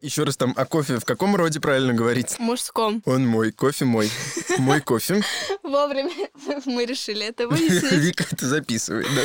Еще раз там о кофе в каком роде правильно говорить? Мужском. Он мой, кофе мой. Мой кофе. Вовремя мы решили это выяснить. Вика это записывает, да?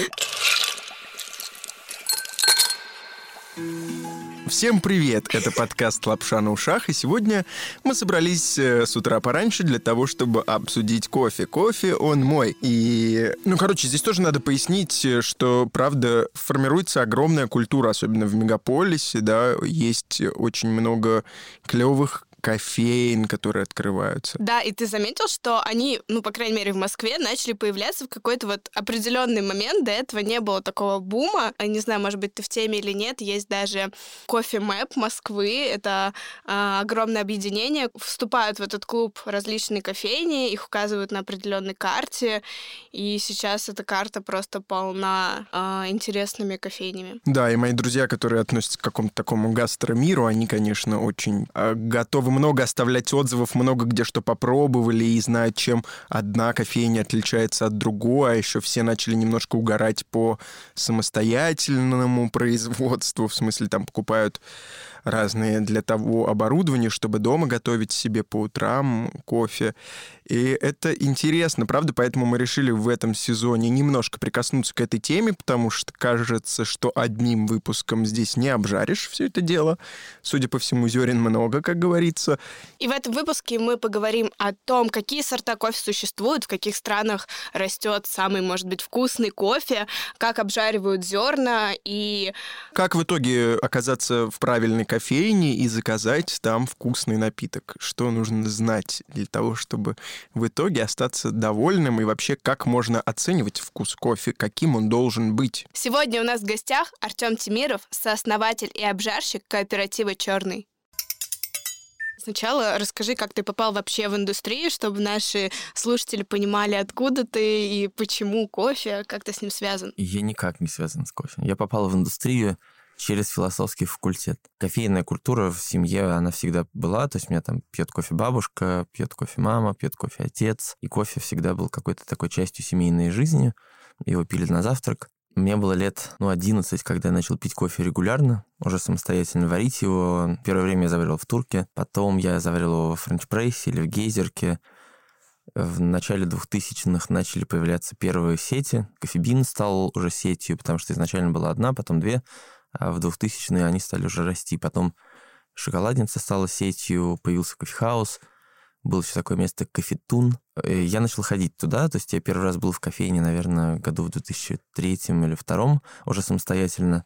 Всем привет! Это подкаст «Лапша на ушах», и сегодня мы собрались э, с утра пораньше для того, чтобы обсудить кофе. Кофе, он мой. И, ну, короче, здесь тоже надо пояснить, э, что, правда, формируется огромная культура, особенно в мегаполисе, да, есть очень много клевых кофеин, которые открываются. Да, и ты заметил, что они, ну, по крайней мере, в Москве начали появляться в какой-то вот определенный момент. До этого не было такого бума. Я не знаю, может быть, ты в теме или нет. Есть даже кофе Мэп Москвы. Это э, огромное объединение. Вступают в этот клуб различные кофейни, их указывают на определенной карте. И сейчас эта карта просто полна э, интересными кофейнями. Да, и мои друзья, которые относятся к какому-то такому гастромиру, они, конечно, очень э, готовы много оставлять отзывов, много где что попробовали и знают, чем. Одна кофейня отличается от другой, а еще все начали немножко угорать по самостоятельному производству, в смысле там покупают разные для того оборудования, чтобы дома готовить себе по утрам кофе. И это интересно, правда? Поэтому мы решили в этом сезоне немножко прикоснуться к этой теме, потому что кажется, что одним выпуском здесь не обжаришь все это дело. Судя по всему, зерен много, как говорится. И в этом выпуске мы поговорим о том, какие сорта кофе существуют, в каких странах растет самый, может быть, вкусный кофе, как обжаривают зерна и... Как в итоге оказаться в правильной кофейне и заказать там вкусный напиток? Что нужно знать для того, чтобы в итоге остаться довольным и вообще как можно оценивать вкус кофе, каким он должен быть. Сегодня у нас в гостях Артем Тимиров, сооснователь и обжарщик кооператива «Черный». Сначала расскажи, как ты попал вообще в индустрию, чтобы наши слушатели понимали, откуда ты и почему кофе, как ты с ним связан. Я никак не связан с кофе. Я попал в индустрию через философский факультет. Кофейная культура в семье, она всегда была, то есть у меня там пьет кофе бабушка, пьет кофе мама, пьет кофе отец, и кофе всегда был какой-то такой частью семейной жизни, его пили на завтрак. Мне было лет, ну, 11, когда я начал пить кофе регулярно, уже самостоятельно варить его. Первое время я заварил в турке, потом я заварил его во френч-прессе или в гейзерке. В начале 2000-х начали появляться первые сети. Кофебин стал уже сетью, потому что изначально была одна, потом две а в 2000-е они стали уже расти. Потом шоколадница стала сетью, появился кофехаус, было еще такое место Кофетун. Я начал ходить туда, то есть я первый раз был в кофейне, наверное, году в 2003 или 2002, уже самостоятельно.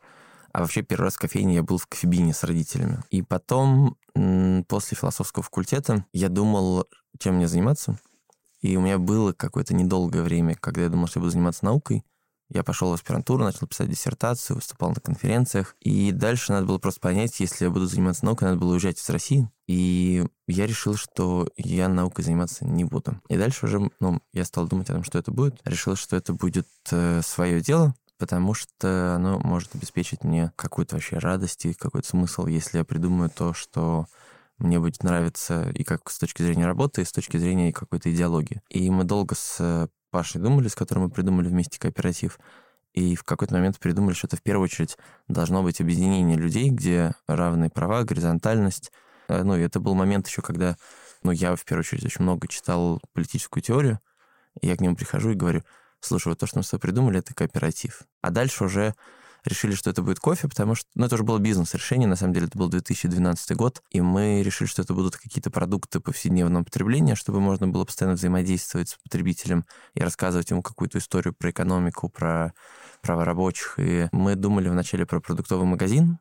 А вообще первый раз в кофейне я был в кофебине с родителями. И потом, после философского факультета, я думал, чем мне заниматься. И у меня было какое-то недолгое время, когда я думал, что я буду заниматься наукой. Я пошел в аспирантуру, начал писать диссертацию, выступал на конференциях. И дальше надо было просто понять, если я буду заниматься наукой, надо было уезжать из России. И я решил, что я наукой заниматься не буду. И дальше уже, ну, я стал думать о том, что это будет. Решил, что это будет э, свое дело, потому что оно может обеспечить мне какую-то вообще радость и какой-то смысл, если я придумаю то, что мне будет нравиться и как с точки зрения работы, и с точки зрения какой-то идеологии. И мы долго с Пашей думали, с которым мы придумали вместе кооператив. И в какой-то момент придумали, что это в первую очередь должно быть объединение людей, где равные права, горизонтальность. Э, ну, и это был момент еще, когда ну, я в первую очередь очень много читал политическую теорию, и я к нему прихожу и говорю, слушай, вот то, что мы с тобой придумали, это кооператив. А дальше уже решили, что это будет кофе, потому что, ну, это уже было бизнес-решение, на самом деле, это был 2012 год, и мы решили, что это будут какие-то продукты повседневного потребления, чтобы можно было постоянно взаимодействовать с потребителем и рассказывать ему какую-то историю про экономику, про права рабочих. И мы думали вначале про продуктовый магазин,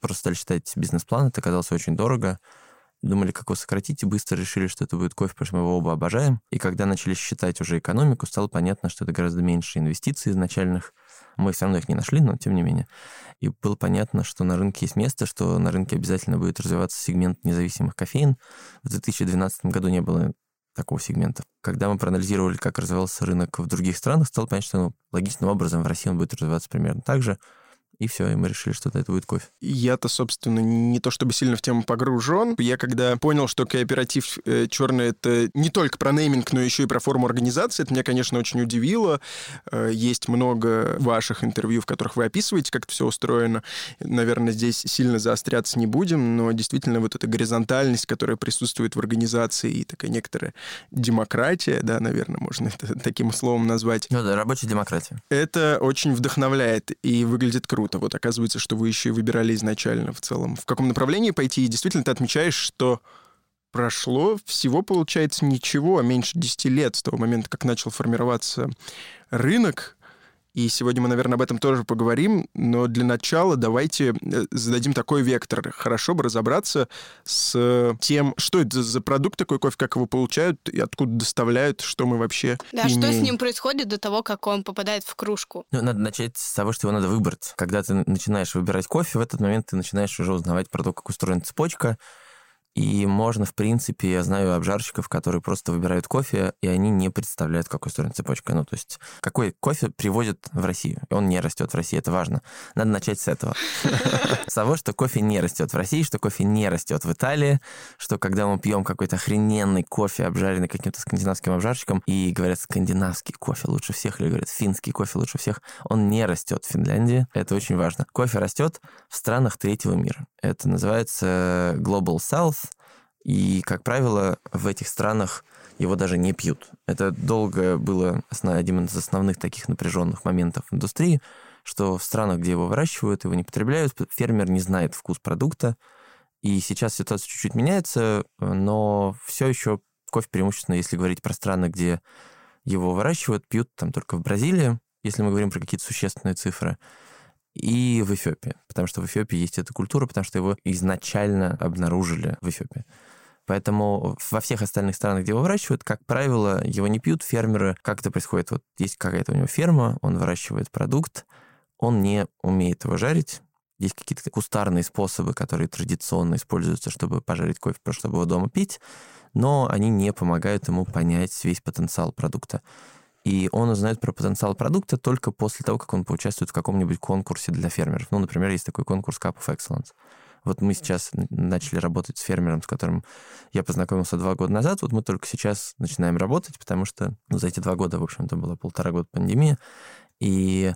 просто стали читать бизнес-план, это оказалось очень дорого, думали, как его сократить, и быстро решили, что это будет кофе, потому что мы его оба обожаем. И когда начали считать уже экономику, стало понятно, что это гораздо меньше инвестиций изначальных, мы все равно их не нашли, но тем не менее. И было понятно, что на рынке есть место, что на рынке обязательно будет развиваться сегмент независимых кофеин. В 2012 году не было такого сегмента. Когда мы проанализировали, как развивался рынок в других странах, стало понятно, что ну, логичным образом в России он будет развиваться примерно так же. И все, и мы решили, что это будет кофе. Я-то, собственно, не то чтобы сильно в тему погружен. Я когда понял, что кооператив э, черный это не только про нейминг, но еще и про форму организации, это меня, конечно, очень удивило. Э, есть много ваших интервью, в которых вы описываете, как это все устроено. Наверное, здесь сильно заостряться не будем, но действительно вот эта горизонтальность, которая присутствует в организации, и такая некоторая демократия, да, наверное, можно это таким словом назвать. Ну да, рабочая демократия. Это очень вдохновляет и выглядит круто круто. Вот оказывается, что вы еще и выбирали изначально в целом, в каком направлении пойти. И действительно ты отмечаешь, что прошло всего, получается, ничего, а меньше 10 лет с того момента, как начал формироваться рынок и сегодня мы, наверное, об этом тоже поговорим, но для начала давайте э, зададим такой вектор. Хорошо бы разобраться с тем, что это за продукт такой кофе, как его получают и откуда доставляют, что мы вообще Да, имеем. что с ним происходит до того, как он попадает в кружку. Ну, надо начать с того, что его надо выбрать. Когда ты начинаешь выбирать кофе, в этот момент ты начинаешь уже узнавать про то, как устроена цепочка, и можно, в принципе, я знаю обжарщиков, которые просто выбирают кофе, и они не представляют, как устроена цепочка. Ну, то есть, какой кофе привозят в Россию. И он не растет в России, это важно. Надо начать с этого. С того, что кофе не растет в России, что кофе не растет в Италии, что когда мы пьем какой-то охрененный кофе, обжаренный каким-то скандинавским обжарщиком, и говорят, скандинавский кофе лучше всех, или говорят, финский кофе лучше всех, он не растет в Финляндии. Это очень важно. Кофе растет в странах третьего мира. Это называется Global South, и, как правило, в этих странах его даже не пьют. Это долго было одним из основных таких напряженных моментов в индустрии, что в странах, где его выращивают, его не потребляют, фермер не знает вкус продукта. И сейчас ситуация чуть-чуть меняется, но все еще кофе преимущественно, если говорить про страны, где его выращивают, пьют там только в Бразилии, если мы говорим про какие-то существенные цифры и в Эфиопии, потому что в Эфиопии есть эта культура, потому что его изначально обнаружили в Эфиопии. Поэтому во всех остальных странах, где его выращивают, как правило, его не пьют фермеры. Как это происходит? Вот есть какая-то у него ферма, он выращивает продукт, он не умеет его жарить, есть какие-то кустарные способы, которые традиционно используются, чтобы пожарить кофе, чтобы его дома пить, но они не помогают ему понять весь потенциал продукта. И он узнает про потенциал продукта только после того, как он поучаствует в каком-нибудь конкурсе для фермеров. Ну, например, есть такой конкурс Cup of Excellence. Вот мы сейчас начали работать с фермером, с которым я познакомился два года назад. Вот мы только сейчас начинаем работать, потому что ну, за эти два года, в общем-то, было полтора года пандемия. И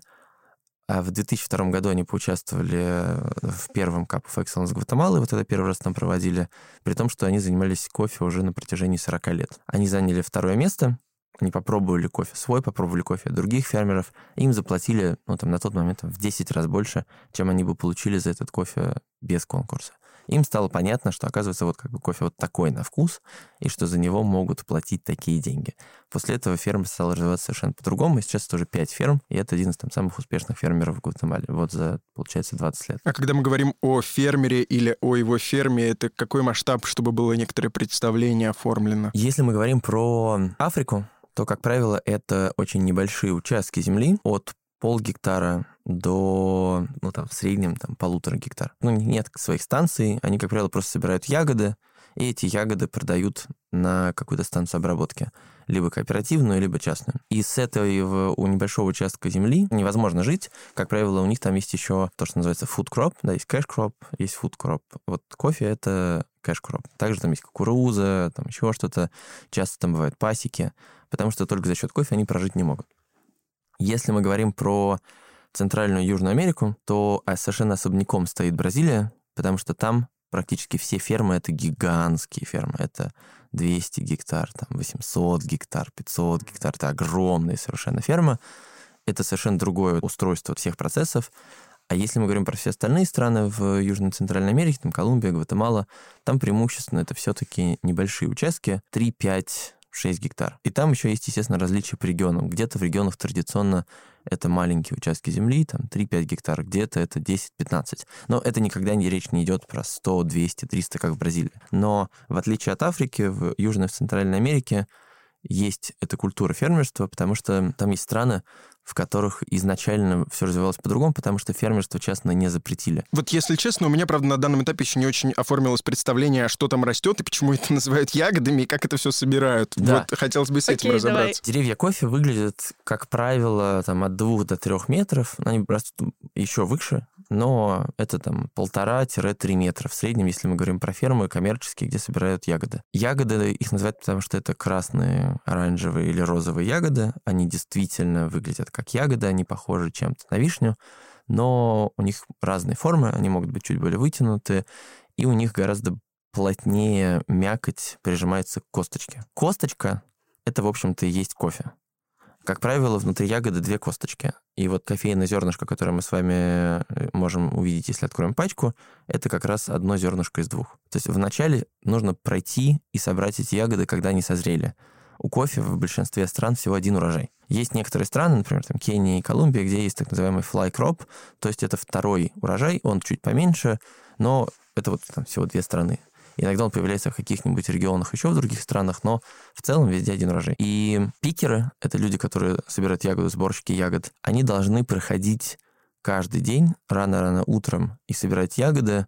а в 2002 году они поучаствовали в первом Cup of Excellence Гватемалы, вот это первый раз там проводили, при том, что они занимались кофе уже на протяжении 40 лет. Они заняли второе место, они попробовали кофе свой, попробовали кофе других фермеров, им заплатили, ну, там, на тот момент в 10 раз больше, чем они бы получили за этот кофе без конкурса. Им стало понятно, что, оказывается, вот как бы кофе вот такой на вкус, и что за него могут платить такие деньги. После этого ферма стала развиваться совершенно по-другому, и сейчас тоже 5 ферм, и это один из там самых успешных фермеров в Гватемале. Вот за, получается, 20 лет. А когда мы говорим о фермере или о его ферме, это какой масштаб, чтобы было некоторое представление оформлено? Если мы говорим про Африку, то, как правило, это очень небольшие участки земли от пол гектара до, ну, там, в среднем, там, полутора гектар. Ну, нет своих станций, они, как правило, просто собирают ягоды, и эти ягоды продают на какую-то станцию обработки, либо кооперативную, либо частную. И с этого у небольшого участка земли невозможно жить. Как правило, у них там есть еще то, что называется food crop, да, есть cash crop, есть food crop. Вот кофе — это cash crop. Также там есть кукуруза, там еще что-то. Часто там бывают пасеки, потому что только за счет кофе они прожить не могут. Если мы говорим про Центральную Южную Америку, то а, совершенно особняком стоит Бразилия, потому что там практически все фермы — это гигантские фермы. Это 200 гектар, там 800 гектар, 500 гектар. Это огромные совершенно фермы. Это совершенно другое устройство всех процессов. А если мы говорим про все остальные страны в Южной и Центральной Америке, там Колумбия, Гватемала, там преимущественно это все-таки небольшие участки, 3-5 6 гектар. И там еще есть, естественно, различия по регионам. Где-то в регионах традиционно это маленькие участки земли, там 3-5 гектар, где-то это 10-15. Но это никогда не речь не идет про 100, 200, 300, как в Бразилии. Но в отличие от Африки, в Южной и Центральной Америке есть эта культура фермерства, потому что там есть страны, в которых изначально все развивалось по-другому, потому что фермерство частно не запретили. Вот если честно, у меня, правда, на данном этапе еще не очень оформилось представление, что там растет и почему это называют ягодами, и как это все собирают. Да. Вот хотелось бы с этим разобраться. Давай. Деревья кофе выглядят, как правило, там от двух до трех метров. Они растут еще выше, но это там полтора-три метра в среднем, если мы говорим про фермы коммерческие, где собирают ягоды. Ягоды их называют, потому что это красные, оранжевые или розовые ягоды. Они действительно выглядят как ягоды, они похожи чем-то на вишню, но у них разные формы, они могут быть чуть более вытянутые, и у них гораздо плотнее мякоть прижимается к косточке. Косточка — это, в общем-то, и есть кофе. Как правило, внутри ягоды две косточки. И вот кофейное зернышко, которое мы с вами э, можем увидеть, если откроем пачку, это как раз одно зернышко из двух. То есть вначале нужно пройти и собрать эти ягоды, когда они созрели. У кофе в большинстве стран всего один урожай. Есть некоторые страны, например, там Кения и Колумбия, где есть так называемый fly crop, то есть это второй урожай, он чуть поменьше, но это вот там всего две страны. Иногда он появляется в каких-нибудь регионах еще в других странах, но в целом везде один урожай. И пикеры, это люди, которые собирают ягоды, сборщики ягод, они должны проходить каждый день рано-рано утром и собирать ягоды,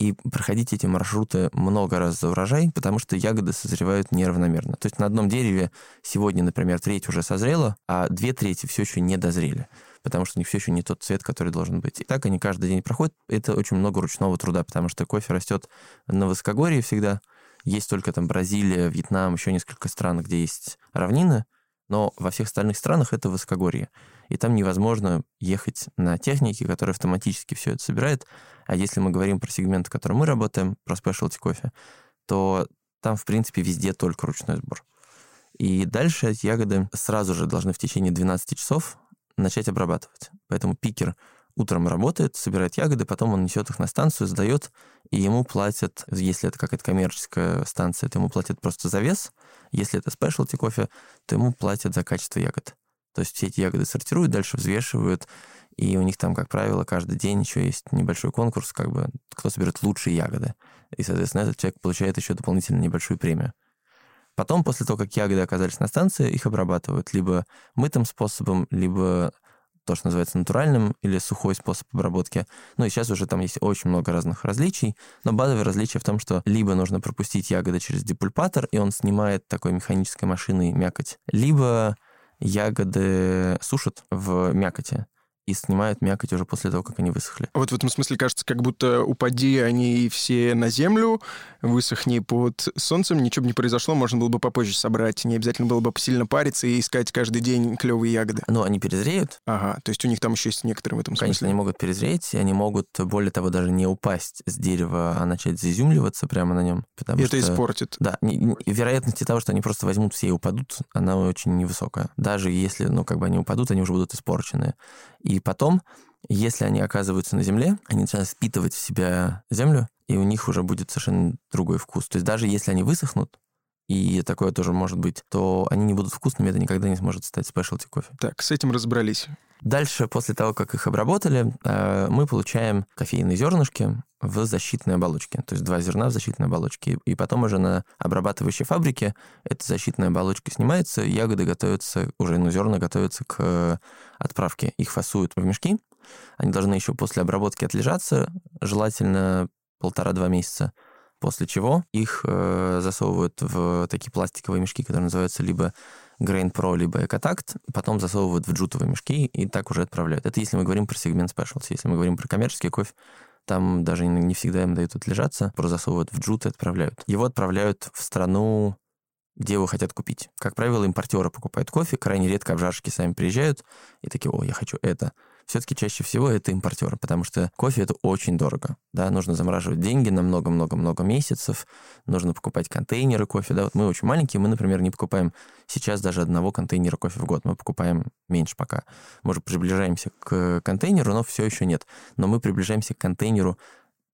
и проходить эти маршруты много раз за урожай, потому что ягоды созревают неравномерно. То есть на одном дереве сегодня, например, треть уже созрела, а две трети все еще не дозрели потому что у них все еще не тот цвет, который должен быть. И так они каждый день проходят. Это очень много ручного труда, потому что кофе растет на высокогорье всегда. Есть только там Бразилия, Вьетнам, еще несколько стран, где есть равнины, но во всех остальных странах это высокогорье. И там невозможно ехать на технике, которая автоматически все это собирает. А если мы говорим про сегмент, в котором мы работаем, про specialty кофе, то там, в принципе, везде только ручной сбор. И дальше эти ягоды сразу же должны в течение 12 часов начать обрабатывать. Поэтому пикер утром работает, собирает ягоды, потом он несет их на станцию, сдает, и ему платят, если это какая-то коммерческая станция, то ему платят просто за вес. Если это спешлти кофе, то ему платят за качество ягод. То есть все эти ягоды сортируют, дальше взвешивают, и у них там, как правило, каждый день еще есть небольшой конкурс, как бы кто соберет лучшие ягоды. И, соответственно, этот человек получает еще дополнительно небольшую премию. Потом, после того, как ягоды оказались на станции, их обрабатывают либо мытым способом, либо то, что называется натуральным или сухой способ обработки. Ну и сейчас уже там есть очень много разных различий, но базовое различие в том, что либо нужно пропустить ягоды через депульпатор, и он снимает такой механической машиной мякоть, либо ягоды сушат в мякоти и снимают мякоть уже после того, как они высохли. Вот в этом смысле кажется, как будто упади они все на землю, высохни под солнцем, ничего бы не произошло, можно было бы попозже собрать, не обязательно было бы сильно париться и искать каждый день клевые ягоды. Но они перезреют. Ага, то есть у них там еще есть некоторые в этом смысле. Конечно, они могут перезреть, и они могут, более того, даже не упасть с дерева, а начать заземливаться прямо на нем. Потому и что, это испортит. Да, и вероятности того, что они просто возьмут все и упадут, она очень невысокая. Даже если, ну, как бы они упадут, они уже будут испорчены. И потом, если они оказываются на земле, они начинают впитывать в себя землю, и у них уже будет совершенно другой вкус. То есть даже если они высохнут, и такое тоже может быть, то они не будут вкусными, это никогда не сможет стать спешлти кофе. Так, с этим разобрались. Дальше, после того, как их обработали, э, мы получаем кофейные зернышки в защитной оболочке. То есть два зерна в защитной оболочке. И потом уже на обрабатывающей фабрике эта защитная оболочка снимается, ягоды готовятся, уже ну, зерна готовятся к отправке. Их фасуют в мешки. Они должны еще после обработки отлежаться, желательно полтора-два месяца. После чего их э, засовывают в такие пластиковые мешки, которые называются либо Grain Pro, либо Экотакт, потом засовывают в джутовые мешки и так уже отправляют. Это если мы говорим про сегмент specialty. Если мы говорим про коммерческий кофе, там даже не всегда им дают отлежаться, просто засовывают в джут и отправляют. Его отправляют в страну, где его хотят купить. Как правило, импортеры покупают кофе, крайне редко обжарщики сами приезжают и такие, о, я хочу это все-таки чаще всего это импортеры, потому что кофе это очень дорого. Да, нужно замораживать деньги на много-много-много месяцев, нужно покупать контейнеры кофе. Да, вот мы очень маленькие, мы, например, не покупаем сейчас даже одного контейнера кофе в год, мы покупаем меньше пока. Может, приближаемся к контейнеру, но все еще нет. Но мы приближаемся к контейнеру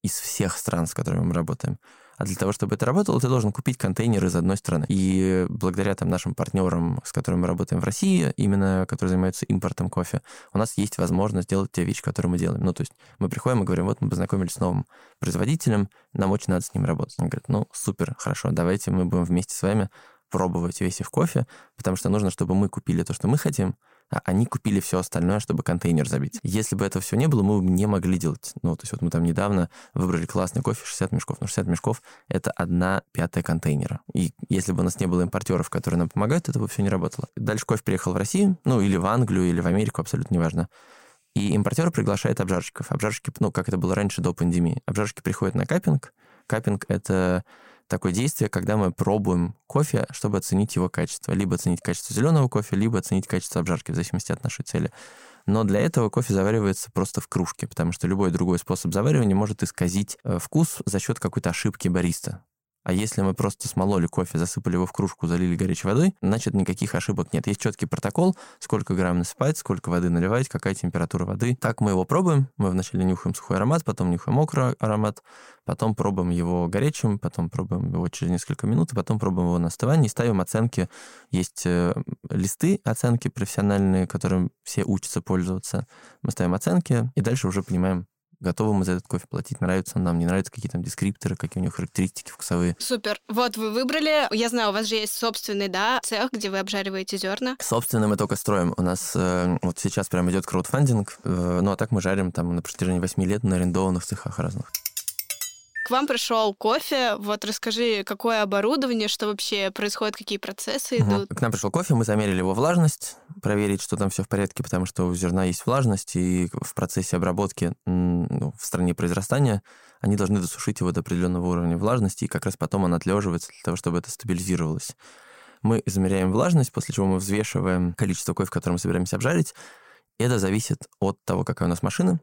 из всех стран, с которыми мы работаем. А для того, чтобы это работало, ты должен купить контейнер из одной страны. И благодаря там нашим партнерам, с которыми мы работаем в России, именно которые занимаются импортом кофе, у нас есть возможность сделать те вещи, которые мы делаем. Ну, то есть мы приходим и говорим, вот мы познакомились с новым производителем, нам очень надо с ним работать. Он говорит, ну, супер, хорошо, давайте мы будем вместе с вами пробовать весь их кофе, потому что нужно, чтобы мы купили то, что мы хотим, а они купили все остальное, чтобы контейнер забить. Если бы этого всего не было, мы бы не могли делать. Ну, то есть вот мы там недавно выбрали классный кофе, 60 мешков. Но 60 мешков — это одна пятая контейнера. И если бы у нас не было импортеров, которые нам помогают, это бы все не работало. Дальше кофе приехал в Россию, ну, или в Англию, или в Америку, абсолютно неважно. И импортер приглашает обжарщиков. Обжарщики, ну, как это было раньше до пандемии. Обжарщики приходят на капинг. Капинг — это такое действие, когда мы пробуем кофе, чтобы оценить его качество. Либо оценить качество зеленого кофе, либо оценить качество обжарки, в зависимости от нашей цели. Но для этого кофе заваривается просто в кружке, потому что любой другой способ заваривания может исказить э, вкус за счет какой-то ошибки бариста. А если мы просто смололи кофе, засыпали его в кружку, залили горячей водой, значит, никаких ошибок нет. Есть четкий протокол, сколько грамм насыпать, сколько воды наливать, какая температура воды. Так мы его пробуем. Мы вначале нюхаем сухой аромат, потом нюхаем мокрый аромат, потом пробуем его горячим, потом пробуем его через несколько минут, и потом пробуем его на остывании, ставим оценки. Есть э, листы оценки профессиональные, которым все учатся пользоваться. Мы ставим оценки, и дальше уже понимаем, готовы мы за этот кофе платить, нравится он нам, не нравится, какие там дескрипторы, какие у него характеристики вкусовые. Супер. Вот вы выбрали, я знаю, у вас же есть собственный, да, цех, где вы обжариваете зерна. Собственный мы только строим. У нас э, вот сейчас прямо идет краудфандинг, э, ну а так мы жарим там на протяжении 8 лет на арендованных цехах разных. К вам пришел кофе. Вот расскажи, какое оборудование, что вообще происходит, какие процессы угу. идут. К нам пришел кофе, мы замерили его влажность, проверить, что там все в порядке, потому что у зерна есть влажность, и в процессе обработки ну, в стране произрастания они должны досушить его до определенного уровня влажности, и как раз потом он отлеживается для того, чтобы это стабилизировалось. Мы измеряем влажность, после чего мы взвешиваем количество кофе, которое мы собираемся обжарить. Это зависит от того, какая у нас машина,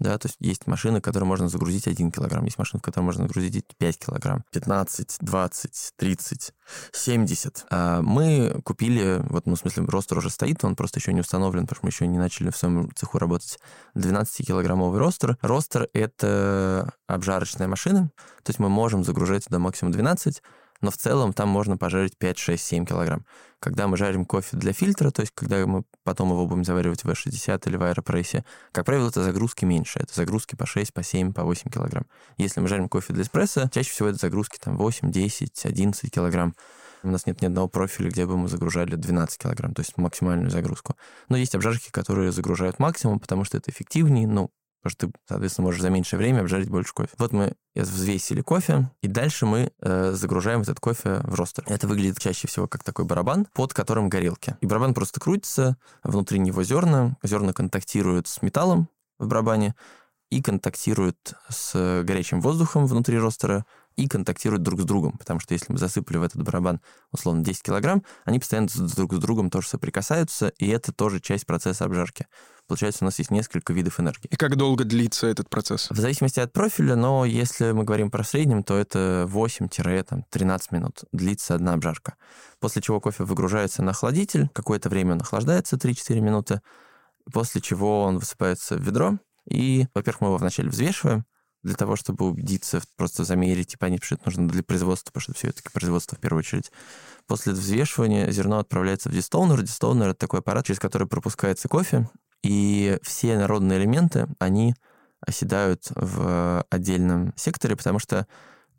да, то есть есть машины, которые можно загрузить 1 килограмм, есть машины, в которые можно загрузить 5 килограмм, 15, 20, 30, 70. А мы купили, вот, ну, в смысле, ростер уже стоит, он просто еще не установлен, потому что мы еще не начали в своем цеху работать. 12-килограммовый ростер. Ростер — это обжарочная машина, то есть мы можем загружать до максимум 12, но в целом там можно пожарить 5, 6, 7 килограмм. Когда мы жарим кофе для фильтра, то есть когда мы потом его будем заваривать в V60 или в аэропрессе, как правило, это загрузки меньше. Это загрузки по 6, по 7, по 8 килограмм. Если мы жарим кофе для эспрессо, чаще всего это загрузки там 8, 10, 11 килограмм. У нас нет ни одного профиля, где бы мы загружали 12 килограмм, то есть максимальную загрузку. Но есть обжарки, которые загружают максимум, потому что это эффективнее, ну, потому что ты, соответственно, можешь за меньшее время обжарить больше кофе. Вот мы взвесили кофе, и дальше мы э, загружаем этот кофе в ростер. Это выглядит чаще всего как такой барабан, под которым горелки. И барабан просто крутится, внутри него зерна, зерна контактируют с металлом в барабане и контактируют с горячим воздухом внутри ростера, и контактируют друг с другом, потому что если мы засыпали в этот барабан, условно, 10 килограмм, они постоянно друг с другом тоже соприкасаются, и это тоже часть процесса обжарки. Получается, у нас есть несколько видов энергии. И как долго длится этот процесс? В зависимости от профиля, но если мы говорим про среднем, то это 8-13 минут длится одна обжарка. После чего кофе выгружается на охладитель, какое-то время он охлаждается, 3-4 минуты, после чего он высыпается в ведро, и, во-первых, мы его вначале взвешиваем, для того, чтобы убедиться, просто замерить, типа, что это нужно для производства, потому что все-таки производство в первую очередь. После взвешивания зерно отправляется в дистоунер. Дистоунер — это такой аппарат, через который пропускается кофе, и все народные элементы, они оседают в отдельном секторе, потому что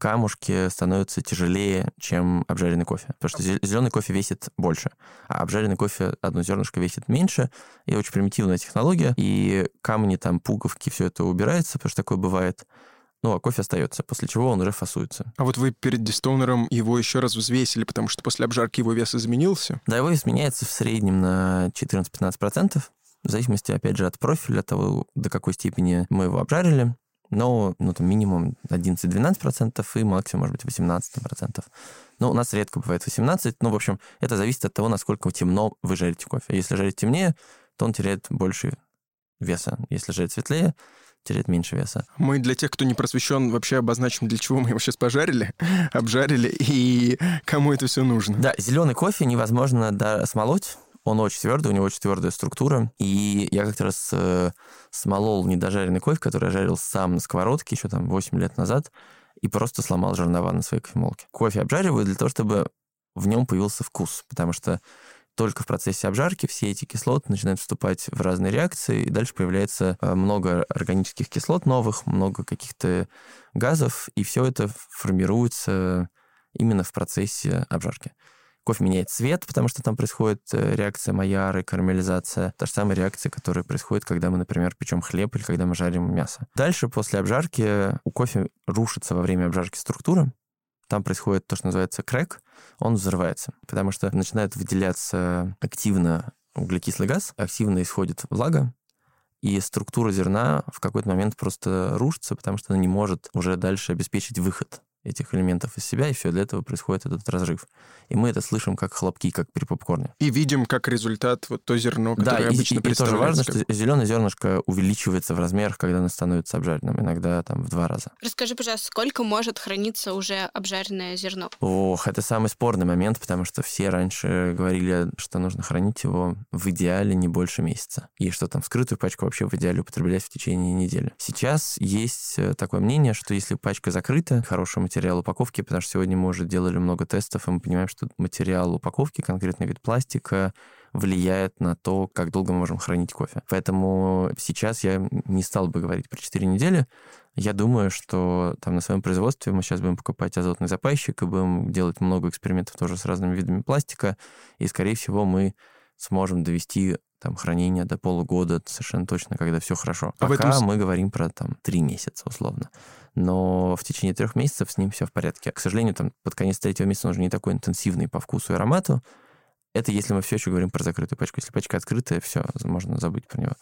камушки становятся тяжелее, чем обжаренный кофе. Потому что зеленый кофе весит больше, а обжаренный кофе одно зернышко весит меньше. И очень примитивная технология. И камни, там, пуговки, все это убирается, потому что такое бывает. Ну, а кофе остается, после чего он уже фасуется. А вот вы перед дистонером его еще раз взвесили, потому что после обжарки его вес изменился? Да, его вес меняется в среднем на 14-15%, в зависимости, опять же, от профиля, того, до какой степени мы его обжарили но ну, там минимум 11-12% и максимум, может быть, 18%. Но у нас редко бывает 18%. Ну, в общем, это зависит от того, насколько темно вы жарите кофе. Если жарить темнее, то он теряет больше веса. Если жарить светлее, теряет меньше веса. Мы для тех, кто не просвещен, вообще обозначим, для чего мы его сейчас пожарили, обжарили и кому это все нужно. Да, зеленый кофе невозможно да, смолоть, он очень твердый, у него очень твердая структура. И я как-то раз э, смолол недожаренный кофе, который я жарил сам на сковородке еще там 8 лет назад, и просто сломал жернова на своей кофемолке. Кофе обжариваю для того, чтобы в нем появился вкус, потому что только в процессе обжарки все эти кислоты начинают вступать в разные реакции, и дальше появляется э, много органических кислот новых, много каких-то газов, и все это формируется именно в процессе обжарки. Кофе меняет цвет, потому что там происходит э, реакция Майяры, карамелизация. Та же самая реакция, которая происходит, когда мы, например, печем хлеб или когда мы жарим мясо. Дальше, после обжарки, у кофе рушится во время обжарки структура. Там происходит то, что называется крэк, он взрывается, потому что начинает выделяться активно углекислый газ, активно исходит влага, и структура зерна в какой-то момент просто рушится, потому что она не может уже дальше обеспечить выход этих элементов из себя, и все, для этого происходит этот разрыв. И мы это слышим как хлопки, как при попкорне. И видим как результат вот то зерно, которое да, обычно и, и тоже важно, что зеленое зернышко увеличивается в размерах, когда оно становится обжаренным, иногда там в два раза. Расскажи, пожалуйста, сколько может храниться уже обжаренное зерно? Ох, это самый спорный момент, потому что все раньше говорили, что нужно хранить его в идеале не больше месяца. И что там скрытую пачку вообще в идеале употреблять в течение недели. Сейчас есть э, такое мнение, что если пачка закрыта, хорошим материал упаковки, потому что сегодня мы уже делали много тестов, и мы понимаем, что материал упаковки, конкретный вид пластика, влияет на то, как долго мы можем хранить кофе. Поэтому сейчас я не стал бы говорить про 4 недели. Я думаю, что там на своем производстве мы сейчас будем покупать азотный запайщик и будем делать много экспериментов тоже с разными видами пластика, и, скорее всего, мы сможем довести там хранение до полугода совершенно точно, когда все хорошо. А Пока этом... мы говорим про там три месяца условно но в течение трех месяцев с ним все в порядке. К сожалению, там под конец третьего месяца он уже не такой интенсивный по вкусу и аромату. Это если мы все еще говорим про закрытую пачку. Если пачка открытая, все, можно забыть про него.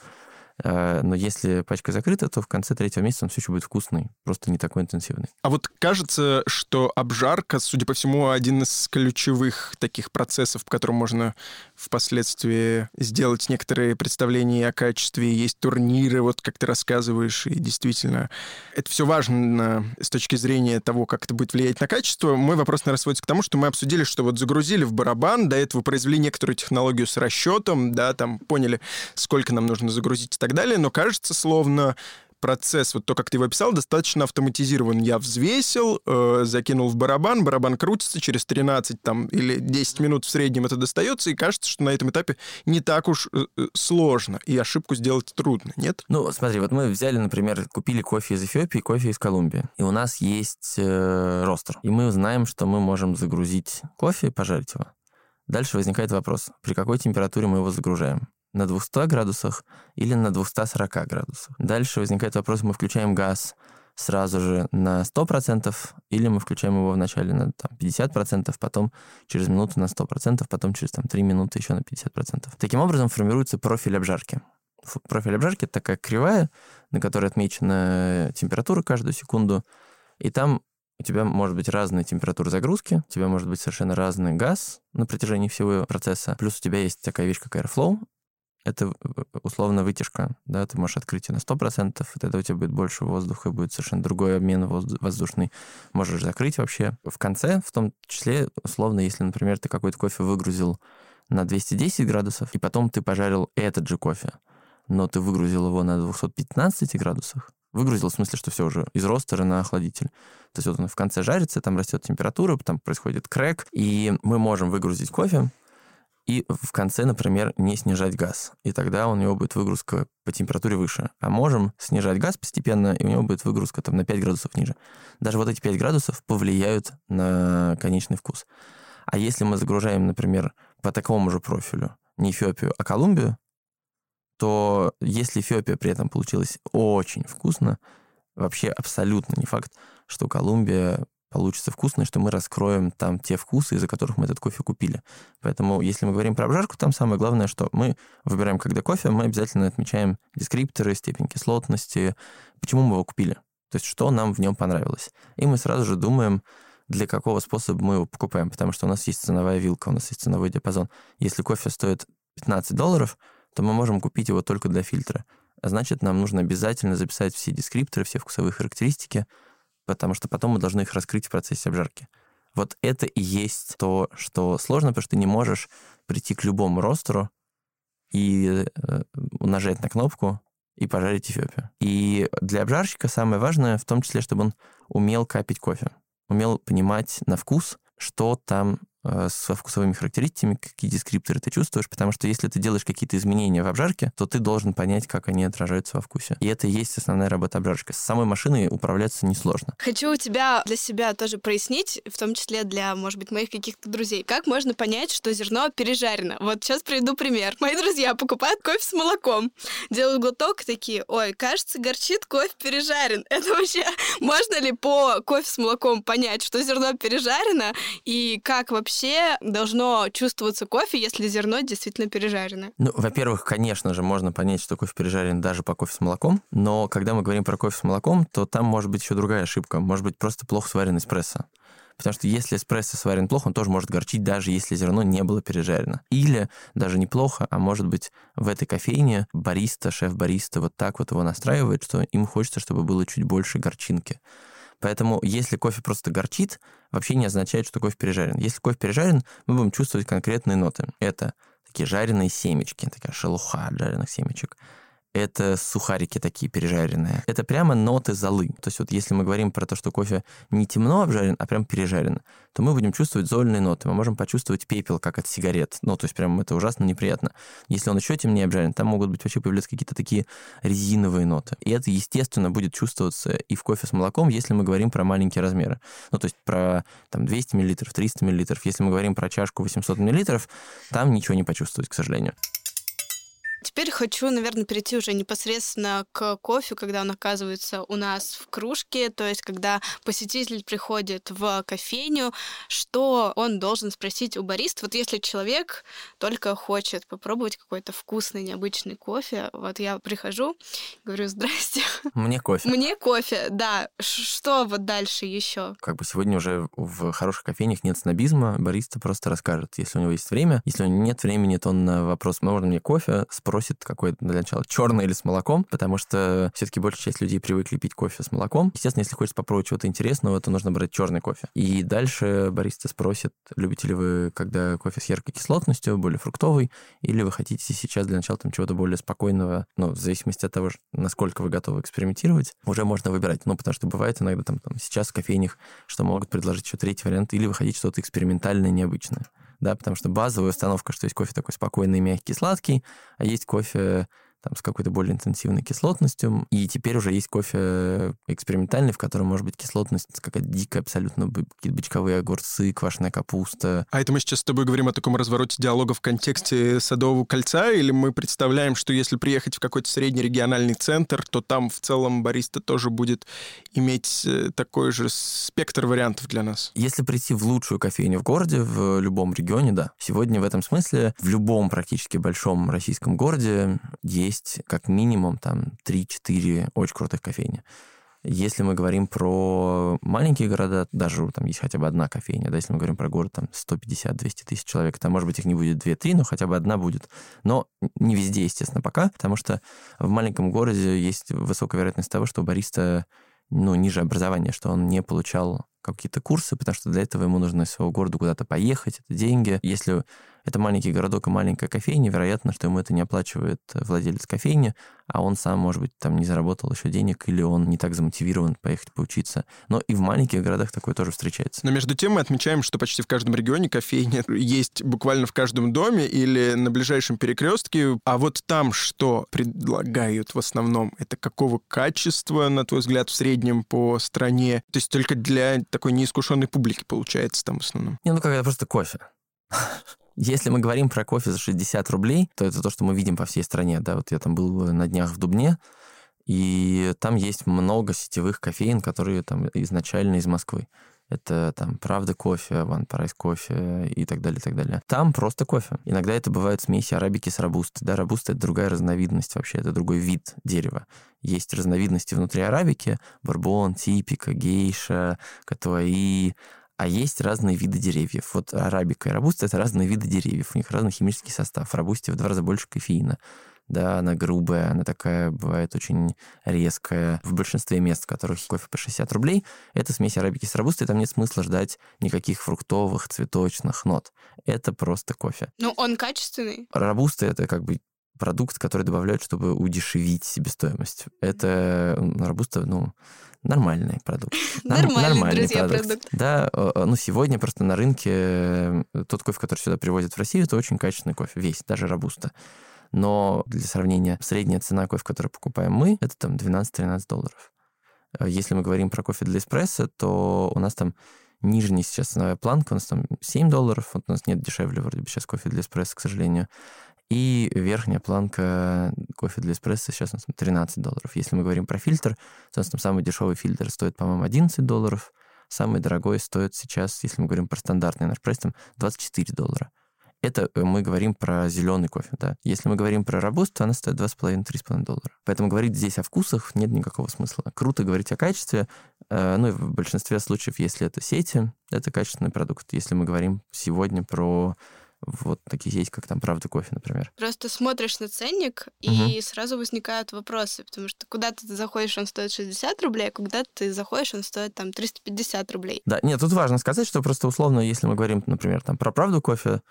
Э, но если пачка закрыта, то в конце третьего месяца он все еще будет вкусный, просто не такой интенсивный. А вот кажется, что обжарка, судя по всему, один из ключевых таких процессов, по которым можно впоследствии сделать некоторые представления о качестве. Есть турниры, вот как ты рассказываешь, и действительно это все важно с точки зрения того, как это будет влиять на качество. Мой вопрос, наверное, сводится к тому, что мы обсудили, что вот загрузили в барабан, до этого произвели некоторую технологию с расчетом, да, там поняли, сколько нам нужно загрузить и так далее, но кажется, словно процесс, вот то, как ты его описал, достаточно автоматизирован. Я взвесил, э, закинул в барабан, барабан крутится, через 13 там, или 10 минут в среднем это достается, и кажется, что на этом этапе не так уж э, э, сложно, и ошибку сделать трудно, нет? Ну, смотри, вот мы взяли, например, купили кофе из Эфиопии, кофе из Колумбии, и у нас есть э, ростер, и мы знаем, что мы можем загрузить кофе и пожарить его. Дальше возникает вопрос, при какой температуре мы его загружаем на 200 градусах или на 240 градусах. Дальше возникает вопрос, мы включаем газ сразу же на 100%, или мы включаем его вначале на там, 50%, потом через минуту на 100%, потом через там, 3 минуты еще на 50%. Таким образом формируется профиль обжарки. Профиль обжарки — это такая кривая, на которой отмечена температура каждую секунду, и там у тебя может быть разная температура загрузки, у тебя может быть совершенно разный газ на протяжении всего процесса, плюс у тебя есть такая вещь, как Airflow, это условно вытяжка, да, ты можешь открыть ее на 100%, и тогда у тебя будет больше воздуха, будет совершенно другой обмен воздушный. Можешь закрыть вообще. В конце, в том числе, условно, если, например, ты какой-то кофе выгрузил на 210 градусов, и потом ты пожарил этот же кофе, но ты выгрузил его на 215 градусах, выгрузил в смысле, что все уже из ростера на охладитель. То есть вот он в конце жарится, там растет температура, там происходит крэк, и мы можем выгрузить кофе, и в конце, например, не снижать газ. И тогда у него будет выгрузка по температуре выше. А можем снижать газ постепенно, и у него будет выгрузка там на 5 градусов ниже. Даже вот эти 5 градусов повлияют на конечный вкус. А если мы загружаем, например, по такому же профилю не Эфиопию, а Колумбию, то если Эфиопия при этом получилась очень вкусно, вообще абсолютно не факт, что Колумбия получится вкусно, и что мы раскроем там те вкусы, из-за которых мы этот кофе купили. Поэтому, если мы говорим про обжарку, там самое главное, что мы выбираем, когда кофе, мы обязательно отмечаем дескрипторы, степень кислотности, почему мы его купили, то есть что нам в нем понравилось. И мы сразу же думаем, для какого способа мы его покупаем, потому что у нас есть ценовая вилка, у нас есть ценовой диапазон. Если кофе стоит 15 долларов, то мы можем купить его только для фильтра. А значит, нам нужно обязательно записать все дескрипторы, все вкусовые характеристики, потому что потом мы должны их раскрыть в процессе обжарки. Вот это и есть то, что сложно, потому что ты не можешь прийти к любому ростеру и э, нажать на кнопку и пожарить Эфиопию. И для обжарщика самое важное в том числе, чтобы он умел капить кофе, умел понимать на вкус, что там со вкусовыми характеристиками, какие дескрипторы ты чувствуешь, потому что если ты делаешь какие-то изменения в обжарке, то ты должен понять, как они отражаются во вкусе. И это и есть основная работа обжарщика. С самой машиной управляться несложно. Хочу у тебя для себя тоже прояснить, в том числе для, может быть, моих каких-то друзей, как можно понять, что зерно пережарено. Вот сейчас приведу пример. Мои друзья покупают кофе с молоком, делают глоток, такие, ой, кажется, горчит, кофе пережарен. Это вообще... Можно ли по кофе с молоком понять, что зерно пережарено, и как вообще должно чувствоваться кофе, если зерно действительно пережарено? Ну, во-первых, конечно же, можно понять, что кофе пережарен даже по кофе с молоком, но когда мы говорим про кофе с молоком, то там может быть еще другая ошибка. Может быть просто плохо сварен эспрессо. Потому что если эспрессо сварен плохо, он тоже может горчить, даже если зерно не было пережарено. Или даже неплохо, а может быть в этой кофейне бариста, шеф-бариста вот так вот его настраивает, что им хочется, чтобы было чуть больше горчинки. Поэтому если кофе просто горчит, вообще не означает, что кофе пережарен. Если кофе пережарен, мы будем чувствовать конкретные ноты. Это такие жареные семечки, такая шелуха от жареных семечек это сухарики такие пережаренные. Это прямо ноты золы. То есть вот если мы говорим про то, что кофе не темно обжарен, а прям пережарен, то мы будем чувствовать зольные ноты. Мы можем почувствовать пепел, как от сигарет. Ну, то есть прям это ужасно неприятно. Если он еще темнее обжарен, там могут быть вообще появляться какие-то такие резиновые ноты. И это, естественно, будет чувствоваться и в кофе с молоком, если мы говорим про маленькие размеры. Ну, то есть про там 200 мл, 300 мл. Если мы говорим про чашку 800 мл, там ничего не почувствовать, к сожалению. Теперь хочу, наверное, перейти уже непосредственно к кофе, когда он оказывается у нас в кружке, то есть когда посетитель приходит в кофейню, что он должен спросить у бариста. Вот если человек только хочет попробовать какой-то вкусный, необычный кофе, вот я прихожу, говорю, здрасте. Мне кофе. Мне кофе, да. Что вот дальше еще? Как бы сегодня уже в хороших кофейнях нет снобизма, бариста просто расскажет, если у него есть время. Если у него нет времени, то он на вопрос, можно мне кофе, спросит какой для начала, черный или с молоком, потому что все-таки большая часть людей привыкли пить кофе с молоком. Естественно, если хочешь попробовать чего-то интересного, то нужно брать черный кофе. И дальше бариста спросит, любите ли вы, когда кофе с яркой кислотностью, более фруктовый, или вы хотите сейчас для начала там чего-то более спокойного, ну, в зависимости от того, насколько вы готовы экспериментировать, уже можно выбирать. Ну, потому что бывает иногда там, там сейчас в кофейнях, что могут предложить еще третий вариант, или вы хотите что-то экспериментальное, необычное да, потому что базовая установка, что есть кофе такой спокойный, мягкий, сладкий, а есть кофе там, с какой-то более интенсивной кислотностью. И теперь уже есть кофе экспериментальный, в котором может быть кислотность какая-то дикая абсолютно, какие-то бочковые огурцы, квашеная капуста. А это мы сейчас с тобой говорим о таком развороте диалога в контексте Садового кольца, или мы представляем, что если приехать в какой-то средний региональный центр, то там в целом бариста тоже будет иметь э, такой же спектр вариантов для нас? Если прийти в лучшую кофейню в городе, в любом регионе, да. Сегодня в этом смысле в любом практически большом российском городе есть есть как минимум там 3-4 очень крутых кофейни. Если мы говорим про маленькие города, даже там есть хотя бы одна кофейня, да, если мы говорим про город там 150-200 тысяч человек, там, может быть, их не будет 2-3, но хотя бы одна будет. Но не везде, естественно, пока, потому что в маленьком городе есть высокая вероятность того, что бариста ну, ниже образования, что он не получал какие-то курсы, потому что для этого ему нужно из своего города куда-то поехать, это деньги. Если это маленький городок и маленькая кофейня, вероятно, что ему это не оплачивает владелец кофейни, а он сам, может быть, там не заработал еще денег, или он не так замотивирован поехать поучиться. Но и в маленьких городах такое тоже встречается. Но между тем мы отмечаем, что почти в каждом регионе кофейня есть буквально в каждом доме или на ближайшем перекрестке. А вот там что предлагают в основном? Это какого качества, на твой взгляд, в среднем по стране? То есть только для такой неискушенной публики получается там в основном? Не, ну как это просто кофе. Если мы говорим про кофе за 60 рублей, то это то, что мы видим по всей стране. Да, вот я там был на днях в Дубне, и там есть много сетевых кофеин, которые там изначально из Москвы. Это там Правда кофе, One Price кофе и так далее, и так далее. Там просто кофе. Иногда это бывают смеси арабики с робустой. Да, робуста — это другая разновидность вообще, это другой вид дерева. Есть разновидности внутри арабики, барбон, типика, гейша, катуаи, а есть разные виды деревьев. Вот арабика и робуста — это разные виды деревьев. У них разный химический состав. В робусте в два раза больше кофеина. Да, она грубая, она такая бывает очень резкая. В большинстве мест, в которых кофе по 60 рублей, это смесь арабики с робустой, там нет смысла ждать никаких фруктовых, цветочных нот. Это просто кофе. Ну, он качественный? Робуста — это как бы продукт, который добавляют, чтобы удешевить себестоимость. Это Робуста, ну, нормальный продукт. Нормальный, нормальный друзья, продукт. продукт. Да, ну, сегодня просто на рынке э, тот кофе, который сюда привозят в Россию, это очень качественный кофе, весь, даже Робуста. Но для сравнения, средняя цена кофе, который покупаем мы, это там 12-13 долларов. Э, если мы говорим про кофе для эспрессо, то у нас там нижняя сейчас ценовая планка, у нас там 7 долларов, вот у нас нет дешевле вроде бы сейчас кофе для эспрессо, к сожалению. И верхняя планка кофе для эспрессо сейчас у нас 13 долларов. Если мы говорим про фильтр, там самый дешевый фильтр стоит, по-моему, 11 долларов. Самый дорогой стоит сейчас, если мы говорим про стандартный наш пресс, там 24 доллара. Это э, мы говорим про зеленый кофе, да. Если мы говорим про робуст, то она стоит 2,5-3,5 доллара. Поэтому говорить здесь о вкусах нет никакого смысла. Круто говорить о качестве, э, ну и в большинстве случаев, если это сети, это качественный продукт. Если мы говорим сегодня про вот такие есть, как там «Правда кофе», например. Просто смотришь на ценник, угу. и сразу возникают вопросы, потому что куда ты заходишь, он стоит 60 рублей, а куда ты заходишь, он стоит там 350 рублей. Да, нет, тут важно сказать, что просто условно, если мы говорим, например, там про «Правду кофе»,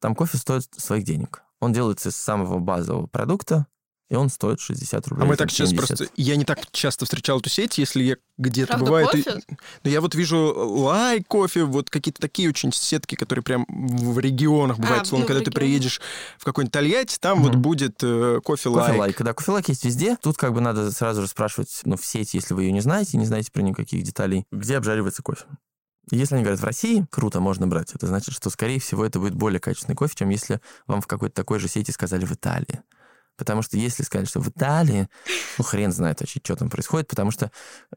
там кофе стоит своих денег. Он делается из самого базового продукта, и он стоит 60 рублей. А мы так сейчас просто... Я не так часто встречал эту сеть, если я где-то Правда, бывает... Кофе? И... Но я вот вижу лай кофе, вот какие-то такие очень сетки, которые прям в регионах бывают. А, словно, ну, когда ты приедешь в какой-нибудь Тольятти, там mm-hmm. вот будет э, кофе лайк. Кофе лайк, да, кофе лайк есть везде. Тут как бы надо сразу же спрашивать, ну, в сети, если вы ее не знаете, не знаете про никаких деталей, где обжаривается кофе. Если они говорят в России, круто, можно брать. Это значит, что, скорее всего, это будет более качественный кофе, чем если вам в какой-то такой же сети сказали в Италии. Потому что если сказать, что в Италии, ну, хрен знает вообще, что там происходит, потому что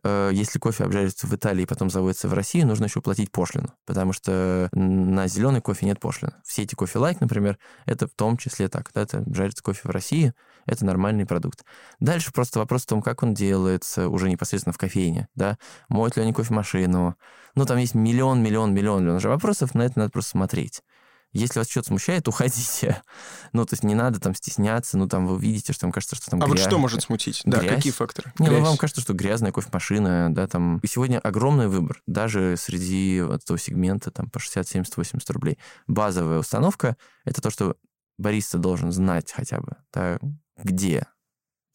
э, если кофе обжаривается в Италии и потом заводится в Россию, нужно еще платить пошлину, потому что на зеленый кофе нет пошлины. Все эти кофе лайк, например, это в том числе так. Да, это жарится кофе в России, это нормальный продукт. Дальше просто вопрос в том, как он делается уже непосредственно в кофейне, да, моют ли они кофемашину. Ну, там есть миллион, миллион, миллион, миллион же вопросов, на это надо просто смотреть. Если вас что-то смущает, уходите. Ну, то есть не надо там стесняться, ну, там вы видите, что вам кажется, что там А грязь. вот что может смутить? Грязь. Да, какие факторы? Не, ну, вам кажется, что грязная кофемашина, да, там... И сегодня огромный выбор, даже среди вот этого сегмента, там, по 60, 70, 80 рублей. Базовая установка — это то, что бариста должен знать хотя бы, да, где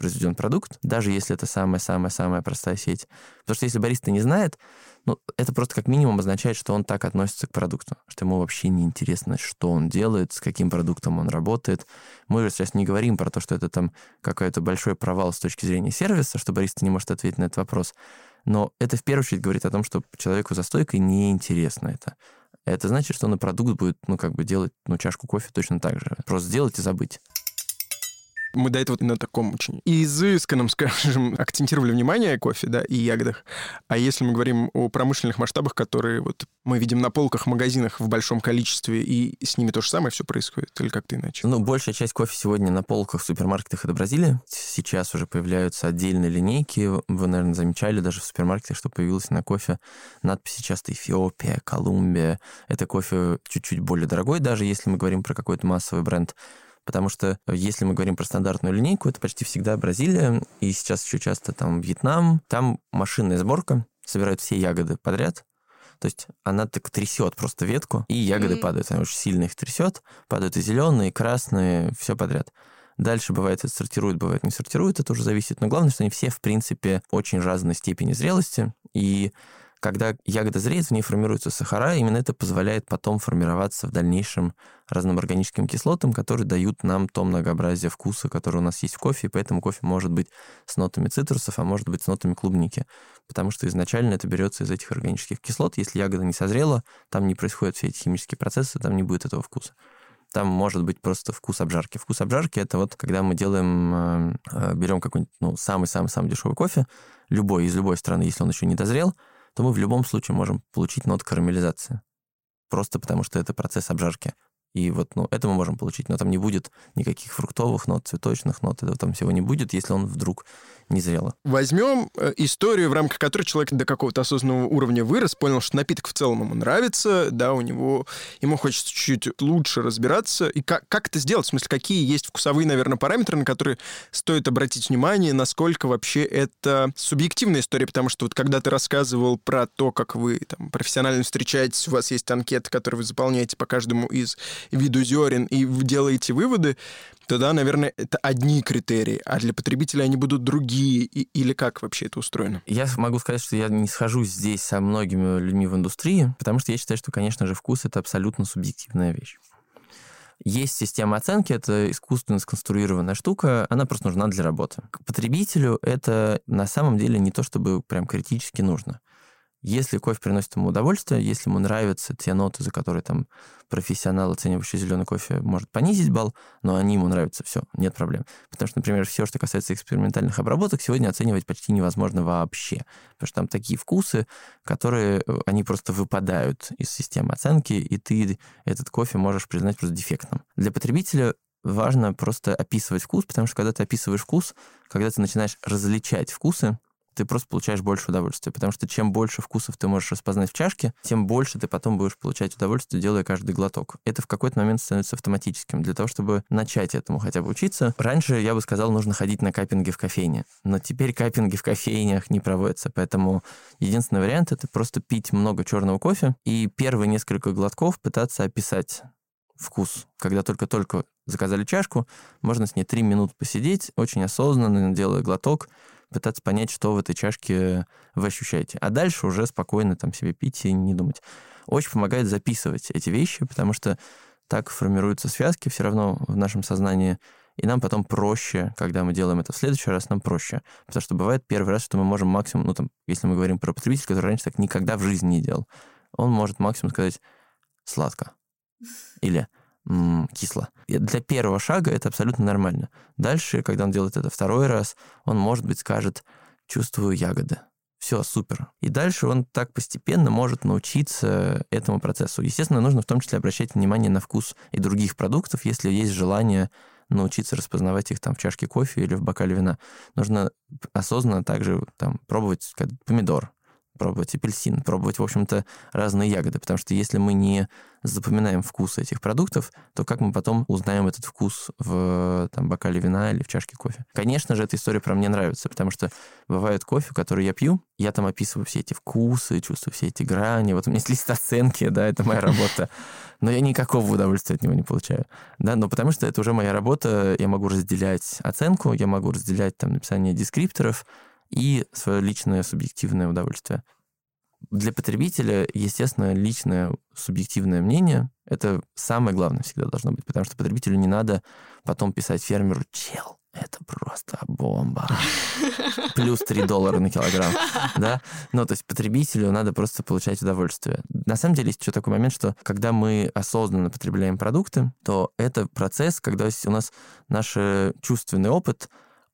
произведен продукт, даже если это самая-самая-самая простая сеть. Потому что если бариста не знает, ну, это просто как минимум означает, что он так относится к продукту, что ему вообще не интересно, что он делает, с каким продуктом он работает. Мы же сейчас не говорим про то, что это там какой-то большой провал с точки зрения сервиса, что бариста не может ответить на этот вопрос. Но это в первую очередь говорит о том, что человеку за стойкой неинтересно это. Это значит, что он и продукт будет, ну, как бы делать, ну, чашку кофе точно так же. Просто сделать и забыть. Мы до этого на таком очень изысканном, скажем, акцентировали внимание кофе, да, и ягодах. А если мы говорим о промышленных масштабах, которые вот мы видим на полках магазинах в большом количестве, и с ними то же самое все происходит, или как-то иначе? Ну, большая часть кофе сегодня на полках в супермаркетах отобразили. Сейчас уже появляются отдельные линейки. Вы, наверное, замечали даже в супермаркетах, что появилась на кофе надписи часто Эфиопия, Колумбия. Это кофе чуть-чуть более дорогой, даже если мы говорим про какой-то массовый бренд потому что э, если мы говорим про стандартную линейку, это почти всегда Бразилия, и сейчас еще часто там Вьетнам, там машинная сборка, собирают все ягоды подряд, то есть она так трясет просто ветку, и ягоды mm-hmm. падают. Она очень сильно их трясет. Падают и зеленые, и красные, все подряд. Дальше бывает это сортируют, бывает не сортируют, это уже зависит. Но главное, что они все, в принципе, очень разной степени зрелости. И когда ягода зреет, в ней формируются сахара, именно это позволяет потом формироваться в дальнейшем разным органическим кислотам, которые дают нам то многообразие вкуса, которое у нас есть в кофе, и поэтому кофе может быть с нотами цитрусов, а может быть с нотами клубники, потому что изначально это берется из этих органических кислот. Если ягода не созрела, там не происходят все эти химические процессы, там не будет этого вкуса там может быть просто вкус обжарки. Вкус обжарки это вот когда мы делаем, э, э, берем какой-нибудь ну, самый-самый-самый дешевый кофе, любой из любой страны, если он еще не дозрел, то мы в любом случае можем получить нот карамелизации. Просто потому что это процесс обжарки. И вот, ну, это мы можем получить, но там не будет никаких фруктовых нот, цветочных нот, этого там всего не будет, если он вдруг не зрело. Возьмем э, историю, в рамках которой человек до какого-то осознанного уровня вырос, понял, что напиток в целом ему нравится, да, у него, ему хочется чуть-чуть лучше разбираться. И как, как это сделать? В смысле, какие есть вкусовые, наверное, параметры, на которые стоит обратить внимание, насколько вообще это субъективная история, потому что вот когда ты рассказывал про то, как вы там профессионально встречаетесь, у вас есть анкета, которую вы заполняете по каждому из виду зерен, и делаете выводы, то да, наверное, это одни критерии, а для потребителя они будут другие. И, или как вообще это устроено? Я могу сказать, что я не схожусь здесь со многими людьми в индустрии, потому что я считаю, что, конечно же, вкус — это абсолютно субъективная вещь. Есть система оценки, это искусственно сконструированная штука, она просто нужна для работы. К потребителю это на самом деле не то, чтобы прям критически нужно. Если кофе приносит ему удовольствие, если ему нравятся те ноты, за которые там профессионал, оценивающий зеленый кофе, может понизить балл, но они ему нравятся, все, нет проблем. Потому что, например, все, что касается экспериментальных обработок, сегодня оценивать почти невозможно вообще. Потому что там такие вкусы, которые, э, они просто выпадают из системы оценки, и ты этот кофе можешь признать просто дефектным. Для потребителя важно просто описывать вкус, потому что когда ты описываешь вкус, когда ты начинаешь различать вкусы, ты просто получаешь больше удовольствия. Потому что чем больше вкусов ты можешь распознать в чашке, тем больше ты потом будешь получать удовольствие, делая каждый глоток. Это в какой-то момент становится автоматическим. Для того, чтобы начать этому хотя бы учиться, раньше, я бы сказал, нужно ходить на каппинги в кофейне. Но теперь каппинги в кофейнях не проводятся. Поэтому единственный вариант — это просто пить много черного кофе и первые несколько глотков пытаться описать вкус. Когда только-только заказали чашку, можно с ней три минуты посидеть, очень осознанно, делая глоток, пытаться понять, что в этой чашке вы ощущаете. А дальше уже спокойно там себе пить и не думать. Очень помогает записывать эти вещи, потому что так формируются связки все равно в нашем сознании, и нам потом проще, когда мы делаем это в следующий раз, нам проще. Потому что бывает первый раз, что мы можем максимум, ну там, если мы говорим про потребителя, который раньше так никогда в жизни не делал, он может максимум сказать «сладко» или кисло. И для первого шага это абсолютно нормально. Дальше, когда он делает это второй раз, он, может быть, скажет «чувствую ягоды». Все, супер. И дальше он так постепенно может научиться этому процессу. Естественно, нужно в том числе обращать внимание на вкус и других продуктов, если есть желание научиться распознавать их там в чашке кофе или в бокале вина. Нужно осознанно также там пробовать помидор, пробовать апельсин, пробовать, в общем-то, разные ягоды, потому что если мы не запоминаем вкус этих продуктов, то как мы потом узнаем этот вкус в там, бокале вина или в чашке кофе? Конечно же, эта история про мне нравится, потому что бывает кофе, который я пью, я там описываю все эти вкусы, чувствую все эти грани, вот у меня есть лист оценки, да, это моя работа, но я никакого удовольствия от него не получаю, да, но потому что это уже моя работа, я могу разделять оценку, я могу разделять там написание дескрипторов, и свое личное субъективное удовольствие. Для потребителя, естественно, личное субъективное мнение — это самое главное всегда должно быть, потому что потребителю не надо потом писать фермеру «Чел, это просто бомба. Плюс 3 доллара на килограмм. Да? Ну, то есть потребителю надо просто получать удовольствие. На самом деле есть еще такой момент, что когда мы осознанно потребляем продукты, то это процесс, когда у нас наш чувственный опыт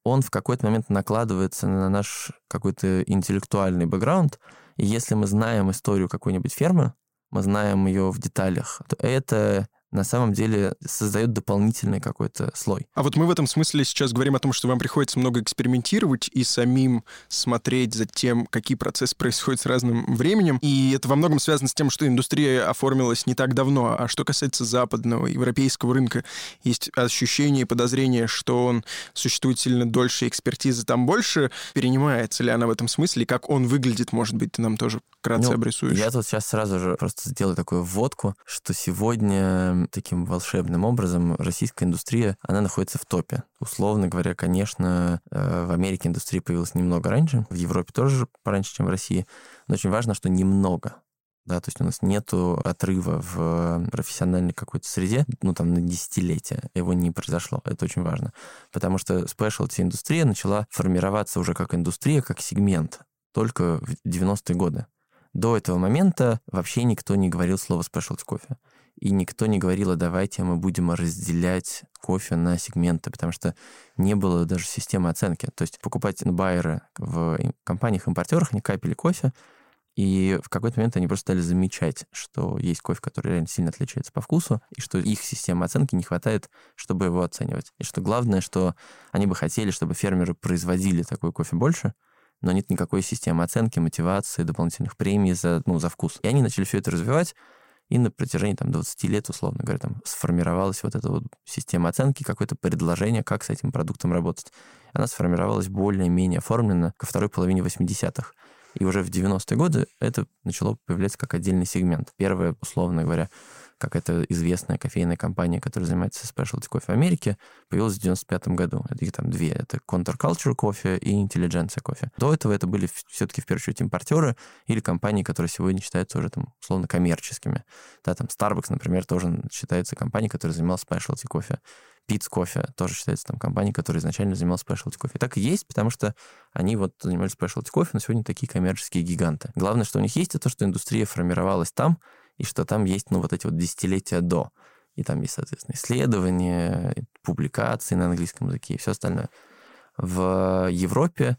он в какой-то момент накладывается на наш какой-то интеллектуальный бэкграунд. И если мы знаем историю какой-нибудь фермы, мы знаем ее в деталях, то это на самом деле создает дополнительный какой-то слой. А вот мы в этом смысле сейчас говорим о том, что вам приходится много экспериментировать и самим смотреть за тем, какие процессы происходят с разным временем. И это во многом связано с тем, что индустрия оформилась не так давно. А что касается западного, европейского рынка, есть ощущение и подозрение, что он существует сильно дольше, экспертизы там больше. Перенимается ли она в этом смысле? И как он выглядит, может быть, ты нам тоже вкратце ну, обрисуешь? Я тут сейчас сразу же просто сделаю такую вводку, что сегодня таким волшебным образом российская индустрия, она находится в топе. Условно говоря, конечно, э, в Америке индустрия появилась немного раньше, в Европе тоже пораньше, чем в России, но очень важно, что немного. Да, то есть у нас нет отрыва в профессиональной какой-то среде, ну, там, на десятилетия. Его не произошло. Это очень важно. Потому что спешлти индустрия начала формироваться уже как индустрия, как сегмент только в 90-е годы. До этого момента вообще никто не говорил слово specialty кофе и никто не говорил, а давайте мы будем разделять кофе на сегменты, потому что не было даже системы оценки. То есть покупать байеры в компаниях-импортерах, они капели кофе, и в какой-то момент они просто стали замечать, что есть кофе, который реально сильно отличается по вкусу, и что их системы оценки не хватает, чтобы его оценивать. И что главное, что они бы хотели, чтобы фермеры производили такой кофе больше, но нет никакой системы оценки, мотивации, дополнительных премий за, ну, за вкус. И они начали все это развивать, и на протяжении там, 20 лет, условно говоря, там сформировалась вот эта вот система оценки, какое-то предложение, как с этим продуктом работать. Она сформировалась более-менее оформленно ко второй половине 80-х. И уже в 90-е годы это начало появляться как отдельный сегмент. Первое, условно говоря, какая-то известная кофейная компания, которая занимается specialty кофе в Америке, появилась в 95 году. Это их там две. Это Counterculture кофе и Intelligentsia кофе. До этого это были все-таки в первую очередь импортеры или компании, которые сегодня считаются уже там условно коммерческими. Да, там Starbucks, например, тоже считается компанией, которая занималась specialty кофе. Пиц кофе тоже считается там компанией, которая изначально занималась specialty кофе. так и есть, потому что они вот занимались specialty кофе, но сегодня такие коммерческие гиганты. Главное, что у них есть, это то, что индустрия формировалась там, и что там есть, ну, вот эти вот десятилетия до. И там есть, соответственно, исследования, публикации на английском языке и все остальное. В Европе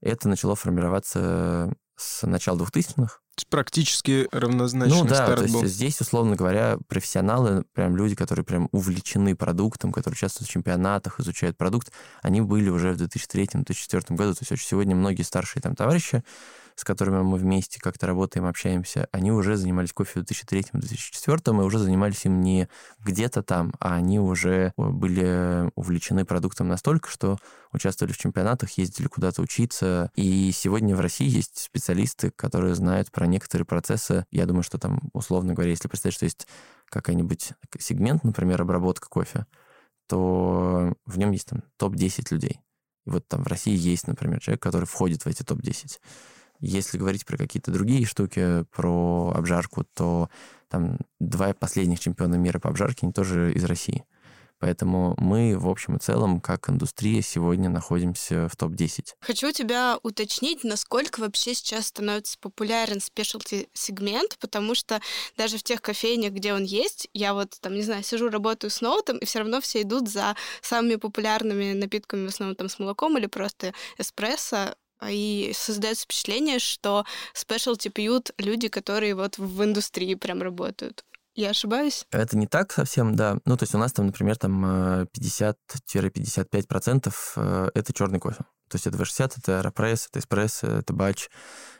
это начало формироваться с начала 2000-х, практически равнозначный ну, да, старт то есть был. здесь, условно говоря, профессионалы, прям люди, которые прям увлечены продуктом, которые участвуют в чемпионатах, изучают продукт, они были уже в 2003-2004 году. То есть очень сегодня многие старшие там товарищи, с которыми мы вместе как-то работаем, общаемся, они уже занимались кофе в 2003-2004 и уже занимались им не где-то там, а они уже были увлечены продуктом настолько, что участвовали в чемпионатах, ездили куда-то учиться. И сегодня в России есть специалисты, которые знают про некоторые процессы. Я думаю, что там, условно говоря, если представить, что есть какой-нибудь сегмент, например, обработка кофе, то в нем есть там топ-10 людей. И вот там в России есть, например, человек, который входит в эти топ-10. Если говорить про какие-то другие штуки, про обжарку, то там два последних чемпиона мира по обжарке, они тоже из России. Поэтому мы, в общем и целом, как индустрия, сегодня находимся в топ-10. Хочу тебя уточнить, насколько вообще сейчас становится популярен спешлти сегмент, потому что даже в тех кофейнях, где он есть, я вот там, не знаю, сижу, работаю с ноутом, и все равно все идут за самыми популярными напитками, в основном там с молоком или просто эспрессо, и создается впечатление, что спешлти пьют люди, которые вот в индустрии прям работают. Я ошибаюсь? Это не так совсем, да. Ну, то есть у нас там, например, там 50-55% э, э, это черный кофе. То есть это V60, это Аэропресс, это эспрессо, это бач,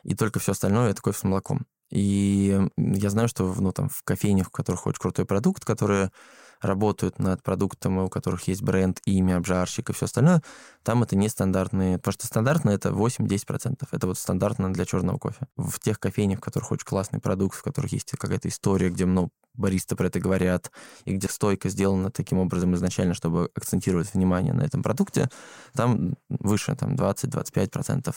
и только все остальное это кофе с молоком. И я знаю, что ну, там, в кофейнях, в которых очень крутой продукт, которые работают над продуктом, у которых есть бренд, имя, обжарщик и все остальное, там это нестандартные, потому что стандартно это 8-10%. Это вот стандартно для черного кофе. В тех кофейнях, в которых очень классный продукт, в которых есть какая-то история, где много баристы про это говорят, и где стойка сделана таким образом изначально, чтобы акцентировать внимание на этом продукте, там выше, там 20-25%.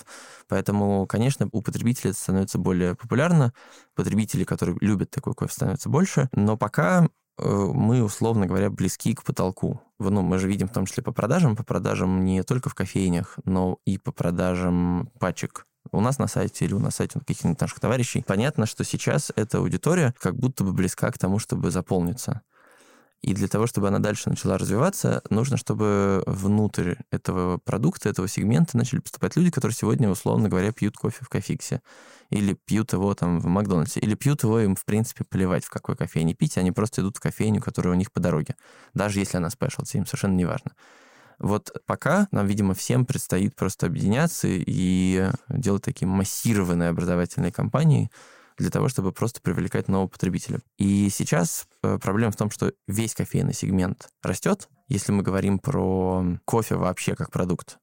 Поэтому, конечно, у потребителей это становится более популярно, потребители, которые любят такой кофе, становится больше, но пока мы, условно говоря, близки к потолку. Ну, мы же видим в том числе по продажам, по продажам не только в кофейнях, но и по продажам пачек у нас на сайте или у нас на сайте каких-нибудь наших товарищей, понятно, что сейчас эта аудитория как будто бы близка к тому, чтобы заполниться. И для того, чтобы она дальше начала развиваться, нужно, чтобы внутрь этого продукта, этого сегмента начали поступать люди, которые сегодня, условно говоря, пьют кофе в кофиксе, или пьют его там в Макдональдсе, или пьют его им, в принципе, плевать, в какой кофейне пить, они просто идут в кофейню, которая у них по дороге. Даже если она спешлти, им совершенно не важно. Вот пока нам, видимо, всем предстоит просто объединяться и делать такие массированные образовательные кампании для того, чтобы просто привлекать нового потребителя. И сейчас э, проблема в том, что весь кофейный сегмент растет, если мы говорим про кофе вообще как продукт.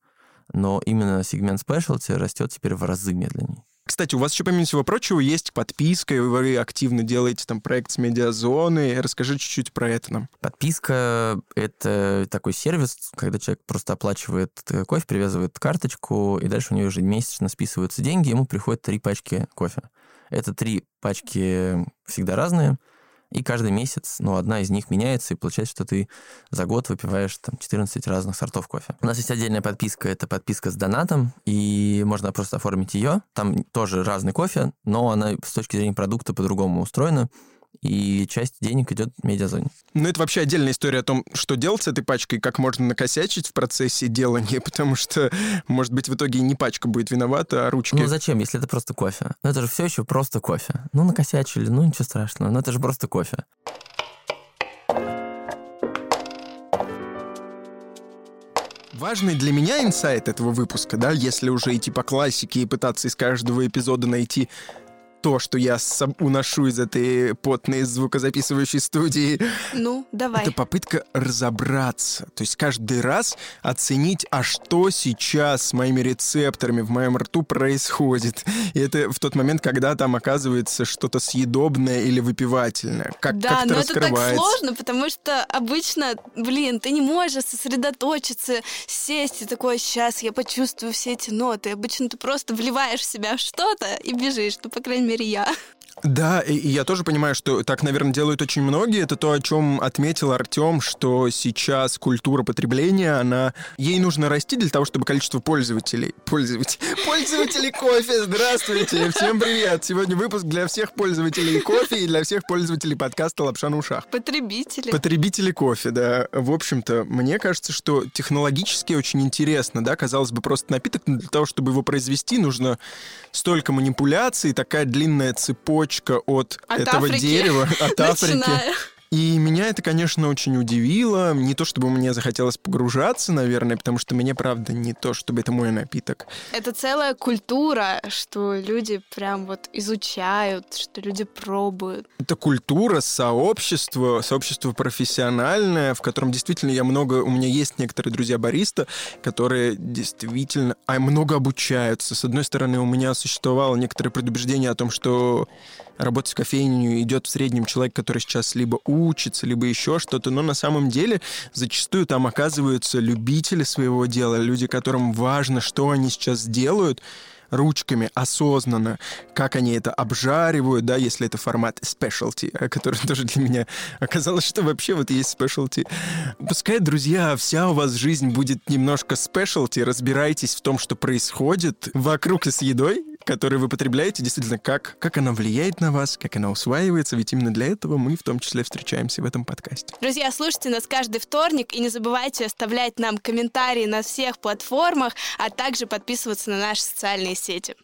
Но именно сегмент specialty растет теперь в разы медленнее. Кстати, у вас еще, помимо всего прочего, есть подписка, и вы активно делаете там проект с медиазоны. Расскажи чуть-чуть про это нам. Подписка — это такой сервис, когда человек просто оплачивает э, кофе, привязывает карточку, и дальше у него ежемесячно списываются деньги, ему приходят три пачки кофе. Это три пачки всегда разные, и каждый месяц, ну, одна из них меняется, и получается, что ты за год выпиваешь там 14 разных сортов кофе. У нас есть отдельная подписка, это подписка с донатом, и можно просто оформить ее. Там тоже разный кофе, но она с точки зрения продукта по-другому устроена и часть денег идет в медиазоне. Ну, это вообще отдельная история о том, что делать с этой пачкой, как можно накосячить в процессе делания, потому что, может быть, в итоге не пачка будет виновата, а ручки. Ну, зачем, если это просто кофе? Ну, это же все еще просто кофе. Ну, накосячили, ну, ничего страшного, но это же просто кофе. Важный для меня инсайт этого выпуска, да, если уже идти по классике и пытаться из каждого эпизода найти то, что я уношу из этой потной звукозаписывающей студии. Ну, давай. Это попытка разобраться. То есть каждый раз оценить, а что сейчас с моими рецепторами в моем рту происходит. И это в тот момент, когда там оказывается что-то съедобное или выпивательное. Как, да, как но это так сложно, потому что обычно, блин, ты не можешь сосредоточиться, сесть и такой, сейчас я почувствую все эти ноты. Обычно ты просто вливаешь в себя что-то и бежишь. Ну, по крайней мере, я. Да, и, и я тоже понимаю, что так, наверное, делают очень многие. Это то, о чем отметил Артем, что сейчас культура потребления, она ей нужно расти для того, чтобы количество пользователей, пользователей, пользователей кофе, здравствуйте, всем привет. Сегодня выпуск для всех пользователей кофе и для всех пользователей подкаста «Лапша на ушах». Потребители. Потребители кофе, да. В общем-то, мне кажется, что технологически очень интересно, да, казалось бы, просто напиток, но для того, чтобы его произвести, нужно столько манипуляций, такая длинная цепочка цепочка от, от этого Африки. дерева, от Африки. Начиная. И меня это, конечно, очень удивило. Не то, чтобы мне захотелось погружаться, наверное, потому что мне, правда, не то, чтобы это мой напиток. Это целая культура, что люди прям вот изучают, что люди пробуют. Это культура, сообщество, сообщество профессиональное, в котором действительно я много... У меня есть некоторые друзья-бариста, которые действительно а, много обучаются. С одной стороны, у меня существовало некоторое предубеждение о том, что работать в кофейне идет в среднем человек, который сейчас либо учится, либо еще что-то, но на самом деле зачастую там оказываются любители своего дела, люди, которым важно, что они сейчас делают, ручками осознанно, как они это обжаривают, да, если это формат specialty, который тоже для меня оказалось, что вообще вот есть specialty. Пускай, друзья, вся у вас жизнь будет немножко specialty, разбирайтесь в том, что происходит вокруг и с едой, которые вы потребляете, действительно, как, как она влияет на вас, как она усваивается, ведь именно для этого мы в том числе встречаемся в этом подкасте. Друзья, слушайте нас каждый вторник и не забывайте оставлять нам комментарии на всех платформах, а также подписываться на наши социальные сети.